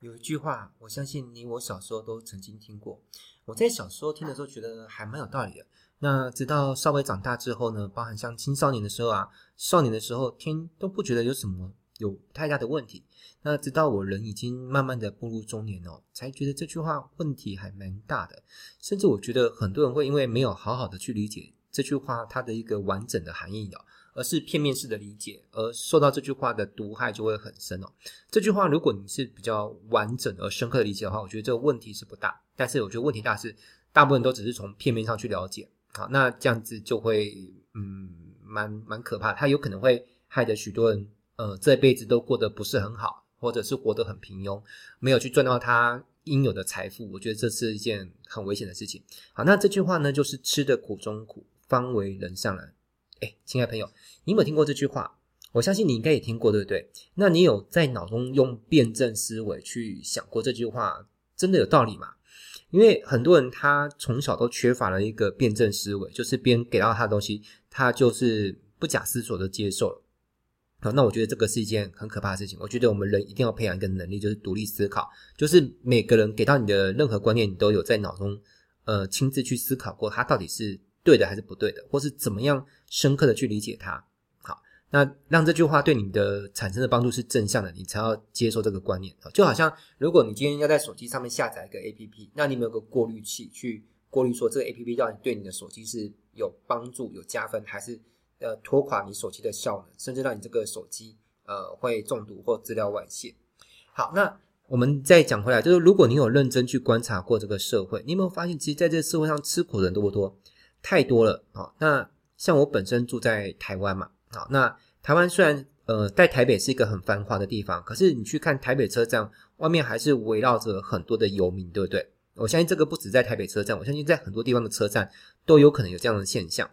有一句话，我相信你我小时候都曾经听过。我在小时候听的时候觉得还蛮有道理的。那直到稍微长大之后呢，包含像青少年的时候啊，少年的时候听都不觉得有什么有太大的问题。那直到我人已经慢慢的步入中年哦，才觉得这句话问题还蛮大的。甚至我觉得很多人会因为没有好好的去理解这句话它的一个完整的含义哦。而是片面式的理解，而受到这句话的毒害就会很深哦。这句话如果你是比较完整而深刻的理解的话，我觉得这个问题是不大。但是我觉得问题大是大部分都只是从片面上去了解，好，那这样子就会嗯蛮蛮可怕。它有可能会害得许多人呃这辈子都过得不是很好，或者是活得很平庸，没有去赚到他应有的财富。我觉得这是一件很危险的事情。好，那这句话呢，就是吃得苦中苦，方为人上人。哎，亲爱朋友，你有没有听过这句话？我相信你应该也听过，对不对？那你有在脑中用辩证思维去想过这句话真的有道理吗？因为很多人他从小都缺乏了一个辩证思维，就是别人给到他的东西，他就是不假思索的接受了。好，那我觉得这个是一件很可怕的事情。我觉得我们人一定要培养一个能力，就是独立思考，就是每个人给到你的任何观念，你都有在脑中呃亲自去思考过，它到底是对的还是不对的，或是怎么样深刻的去理解它。好，那让这句话对你的产生的帮助是正向的，你才要接受这个观念。就好像如果你今天要在手机上面下载一个 APP，那你有没有个过滤器去过滤说这个 APP 到底对你的手机是有帮助、有加分，还是呃拖垮你手机的效能，甚至让你这个手机呃会中毒或资料外泄？好，那我们再讲回来，就是如果你有认真去观察过这个社会，你有没有发现，其实在这个社会上吃苦的人多不多？太多了啊！那像我本身住在台湾嘛，好，那台湾虽然呃在台北是一个很繁华的地方，可是你去看台北车站外面还是围绕着很多的游民，对不对？我相信这个不止在台北车站，我相信在很多地方的车站都有可能有这样的现象。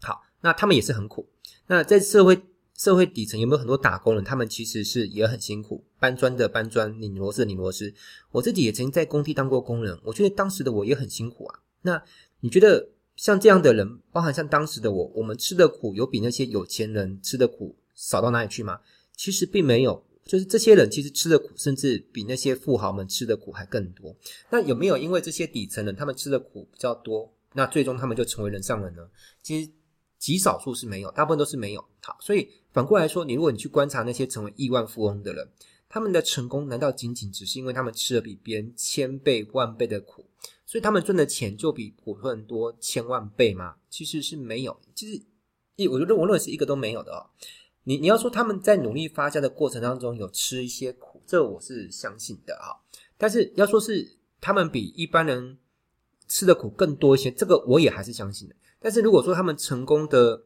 好，那他们也是很苦。那在社会社会底层有没有很多打工人？他们其实是也很辛苦，搬砖的搬砖，拧螺丝的拧螺丝。我自己也曾经在工地当过工人，我觉得当时的我也很辛苦啊。那你觉得？像这样的人，包含像当时的我，我们吃的苦有比那些有钱人吃的苦少到哪里去吗？其实并没有，就是这些人其实吃的苦，甚至比那些富豪们吃的苦还更多。那有没有因为这些底层人他们吃的苦比较多，那最终他们就成为人上人呢？其实极少数是没有，大部分都是没有。好，所以反过来说，你如果你去观察那些成为亿万富翁的人，他们的成功难道仅仅只是因为他们吃了比别人千倍万倍的苦？所以他们赚的钱就比普通人多千万倍吗？其实是没有，其实一我觉得我认为是一个都没有的哦。你你要说他们在努力发家的过程当中有吃一些苦，这我是相信的哈。但是要说是他们比一般人吃的苦更多一些，这个我也还是相信的。但是如果说他们成功的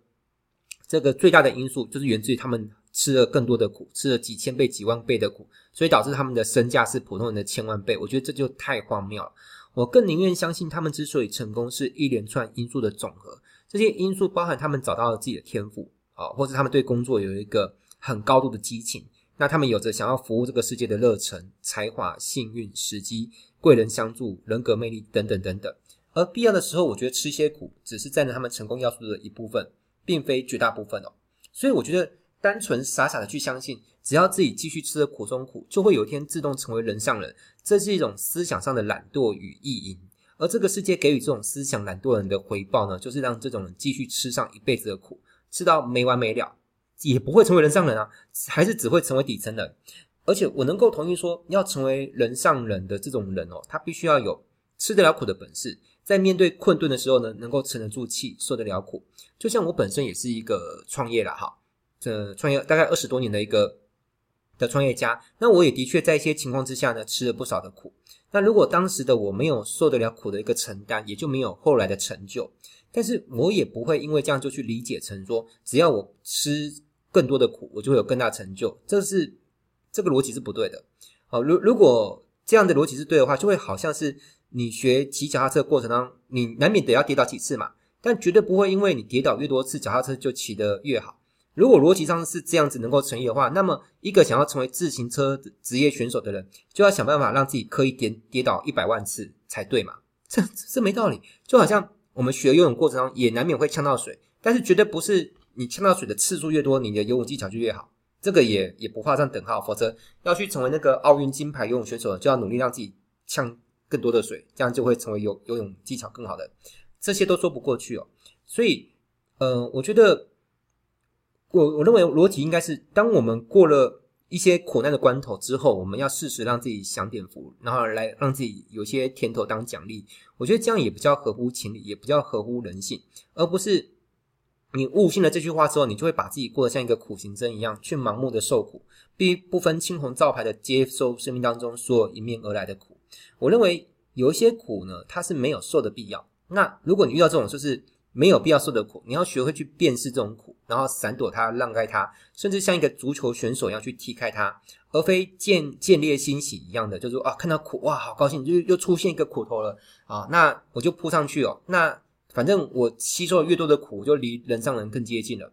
这个最大的因素就是源自于他们吃了更多的苦，吃了几千倍、几万倍的苦，所以导致他们的身价是普通人的千万倍，我觉得这就太荒谬了。我更宁愿相信，他们之所以成功，是一连串因素的总和。这些因素包含他们找到了自己的天赋，啊，或者他们对工作有一个很高度的激情。那他们有着想要服务这个世界的热忱、才华、幸运、时机、贵人相助、人格魅力等等等等。而必要的时候，我觉得吃些苦，只是占了他们成功要素的一部分，并非绝大部分哦。所以我觉得。单纯傻傻的去相信，只要自己继续吃的苦中苦，就会有一天自动成为人上人，这是一种思想上的懒惰与意淫。而这个世界给予这种思想懒惰人的回报呢，就是让这种人继续吃上一辈子的苦，吃到没完没了，也不会成为人上人啊，还是只会成为底层人。而且我能够同意说，要成为人上人的这种人哦，他必须要有吃得了苦的本事，在面对困顿的时候呢，能够沉得住气，受得了苦。就像我本身也是一个创业啦，哈。这创业大概二十多年的一个的创业家，那我也的确在一些情况之下呢，吃了不少的苦。那如果当时的我没有受得了苦的一个承担，也就没有后来的成就。但是我也不会因为这样就去理解成说，只要我吃更多的苦，我就会有更大成就。这是这个逻辑是不对的。好，如如果这样的逻辑是对的话，就会好像是你学骑脚踏车过程当中，你难免得要跌倒几次嘛，但绝对不会因为你跌倒越多次，脚踏车就骑得越好。如果逻辑上是这样子能够成立的话，那么一个想要成为自行车职业选手的人，就要想办法让自己刻意跌跌倒一百万次才对嘛？这这没道理。就好像我们学游泳过程中也难免会呛到水，但是绝对不是你呛到水的次数越多，你的游泳技巧就越好。这个也也不画上等号，否则要去成为那个奥运金牌游泳选手，就要努力让自己呛更多的水，这样就会成为游游泳技巧更好的，这些都说不过去哦。所以，呃，我觉得，我我认为逻辑应该是，当我们过了一些苦难的关头之后，我们要适时让自己享点福，然后来让自己有些甜头当奖励。我觉得这样也比较合乎情理，也比较合乎人性，而不是。你悟性了这句话之后，你就会把自己过得像一个苦行僧一样，去盲目的受苦，必不分青红皂白的接受生命当中所有迎面而来的苦。我认为有一些苦呢，它是没有受的必要。那如果你遇到这种就是没有必要受的苦，你要学会去辨识这种苦，然后闪躲它、让开它，甚至像一个足球选手一样去踢开它，而非见见猎欣喜一样的，就是说啊，看到苦哇，好高兴，就又出现一个苦头了啊，那我就扑上去哦，那。反正我吸收了越多的苦，就离人上人更接近了。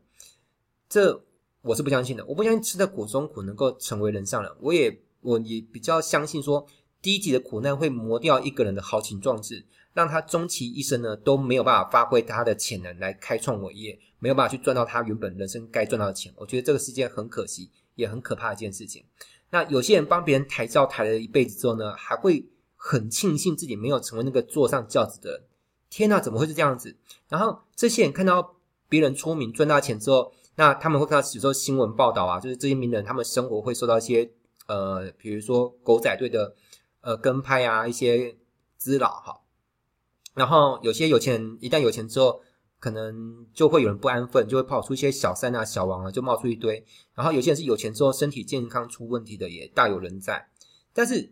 这我是不相信的。我不相信吃的苦中苦能够成为人上人。我也我也比较相信说，低级的苦难会磨掉一个人的豪情壮志，让他终其一生呢都没有办法发挥他的潜能来开创伟业，没有办法去赚到他原本人生该赚到的钱。我觉得这个是件很可惜也很可怕的一件事情。那有些人帮别人抬轿抬了一辈子之后呢，还会很庆幸自己没有成为那个坐上轿子的人。天呐，怎么会是这样子？然后这些人看到别人出名赚大钱之后，那他们会看到有时候新闻报道啊，就是这些名人他们生活会受到一些呃，比如说狗仔队的呃跟拍啊，一些滋扰哈。然后有些有钱人一旦有钱之后，可能就会有人不安分，就会跑出一些小三啊、小王啊，就冒出一堆。然后有些人是有钱之后身体健康出问题的，也大有人在。但是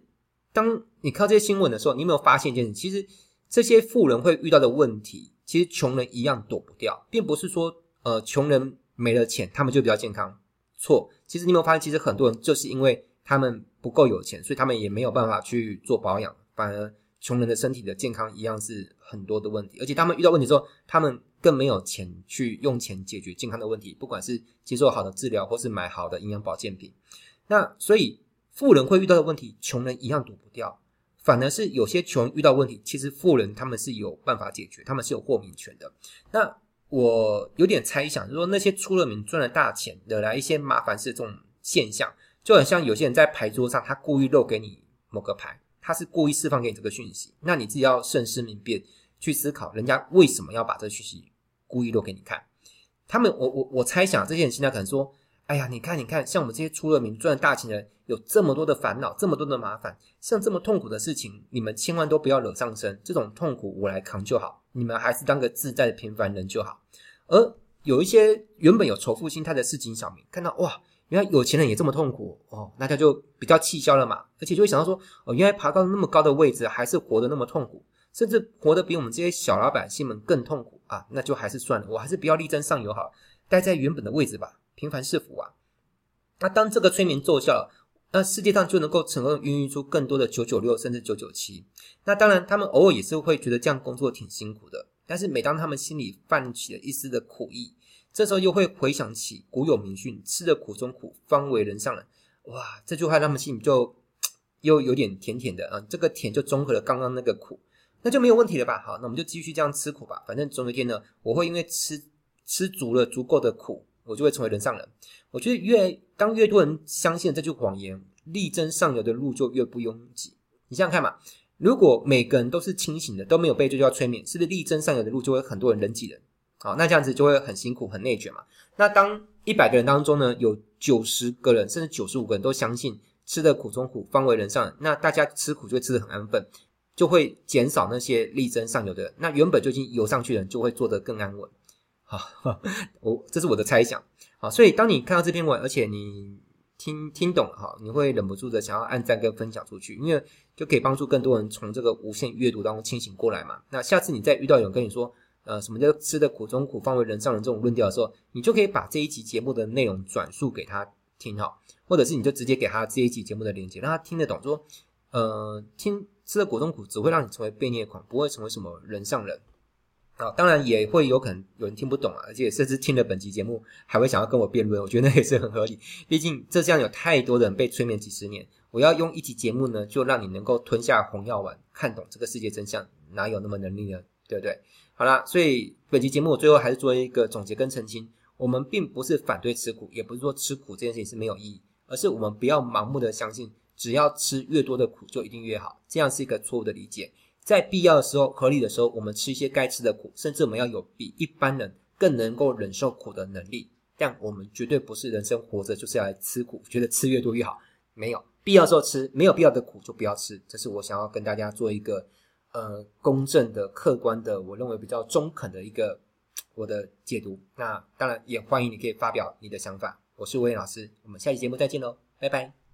当你看这些新闻的时候，你有没有发现一件事？其实。这些富人会遇到的问题，其实穷人一样躲不掉，并不是说，呃，穷人没了钱，他们就比较健康。错，其实你有没有发现，其实很多人就是因为他们不够有钱，所以他们也没有办法去做保养，反而穷人的身体的健康一样是很多的问题。而且他们遇到问题之后，他们更没有钱去用钱解决健康的问题，不管是接受好的治疗，或是买好的营养保健品。那所以，富人会遇到的问题，穷人一样躲不掉。反而是有些穷人遇到问题，其实富人他们是有办法解决，他们是有豁免权的。那我有点猜想，就是说那些出了名赚了大钱，惹来一些麻烦事这种现象，就很像有些人在牌桌上，他故意漏给你某个牌，他是故意释放给你这个讯息，那你自己要慎思明辨，去思考人家为什么要把这个讯息故意漏给你看。他们，我我我猜想这些人现在可能说。哎呀，你看，你看，像我们这些出了名赚大钱的人，有这么多的烦恼，这么多的麻烦，像这么痛苦的事情，你们千万都不要惹上身。这种痛苦我来扛就好，你们还是当个自在的平凡人就好。而有一些原本有仇富心态的市井小民，看到哇，原来有钱人也这么痛苦哦，那他就比较气消了嘛，而且就会想到说，哦，原来爬到那么高的位置，还是活得那么痛苦，甚至活得比我们这些小老百姓们更痛苦啊，那就还是算了，我还是不要力争上游好，待在原本的位置吧。平凡是福啊！那当这个催眠奏效了，那世界上就能够成功孕育出更多的九九六甚至九九七。那当然，他们偶尔也是会觉得这样工作挺辛苦的。但是每当他们心里泛起了一丝的苦意，这时候又会回想起古有名训：“吃的苦中苦，方为人上人。”哇，这句话他们心里就又有点甜甜的啊！这个甜就综合了刚刚那个苦，那就没有问题了吧？好，那我们就继续这样吃苦吧。反正总有一天呢，我会因为吃吃足了足够的苦。我就会成为人上人。我觉得越当越多人相信这句谎言，力争上游的路就越不拥挤。你想想看嘛，如果每个人都是清醒的，都没有被这句话催眠，是不是力争上游的路就会很多人人挤人？好，那这样子就会很辛苦、很内卷嘛。那当一百个人当中呢，有九十个人甚至九十五个人都相信吃的苦中苦，方为人上，那大家吃苦就会吃得很安分，就会减少那些力争上游的人。那原本就已经游上去的人就会做得更安稳。好，我这是我的猜想。好，所以当你看到这篇文，而且你听听懂了哈，你会忍不住的想要按赞跟分享出去，因为就可以帮助更多人从这个无限阅读当中清醒过来嘛。那下次你再遇到有人跟你说，呃，什么叫吃的苦中苦，方为人上人这种论调的时候，你就可以把这一集节目的内容转述给他听哈，或者是你就直接给他这一集节目的链接，让他听得懂，说，呃，听吃的苦中苦只会让你成为被虐狂，不会成为什么人上人。啊，当然也会有可能有人听不懂啊，而且甚至听了本期节目还会想要跟我辩论，我觉得那也是很合理。毕竟这这样有太多人被催眠几十年，我要用一集节目呢，就让你能够吞下红药丸，看懂这个世界真相，哪有那么能力呢？对不对？好啦，所以本期节目最后还是做一个总结跟澄清。我们并不是反对吃苦，也不是说吃苦这件事情是没有意义，而是我们不要盲目的相信，只要吃越多的苦就一定越好，这样是一个错误的理解。在必要的时候、合理的时候，我们吃一些该吃的苦，甚至我们要有比一般人更能够忍受苦的能力。但我们绝对不是人生活着就是要来吃苦，觉得吃越多越好。没有必要时候吃，没有必要的苦就不要吃。这是我想要跟大家做一个呃公正的、客观的，我认为比较中肯的一个我的解读。那当然也欢迎你可以发表你的想法。我是威廉老师，我们下期节目再见喽，拜拜。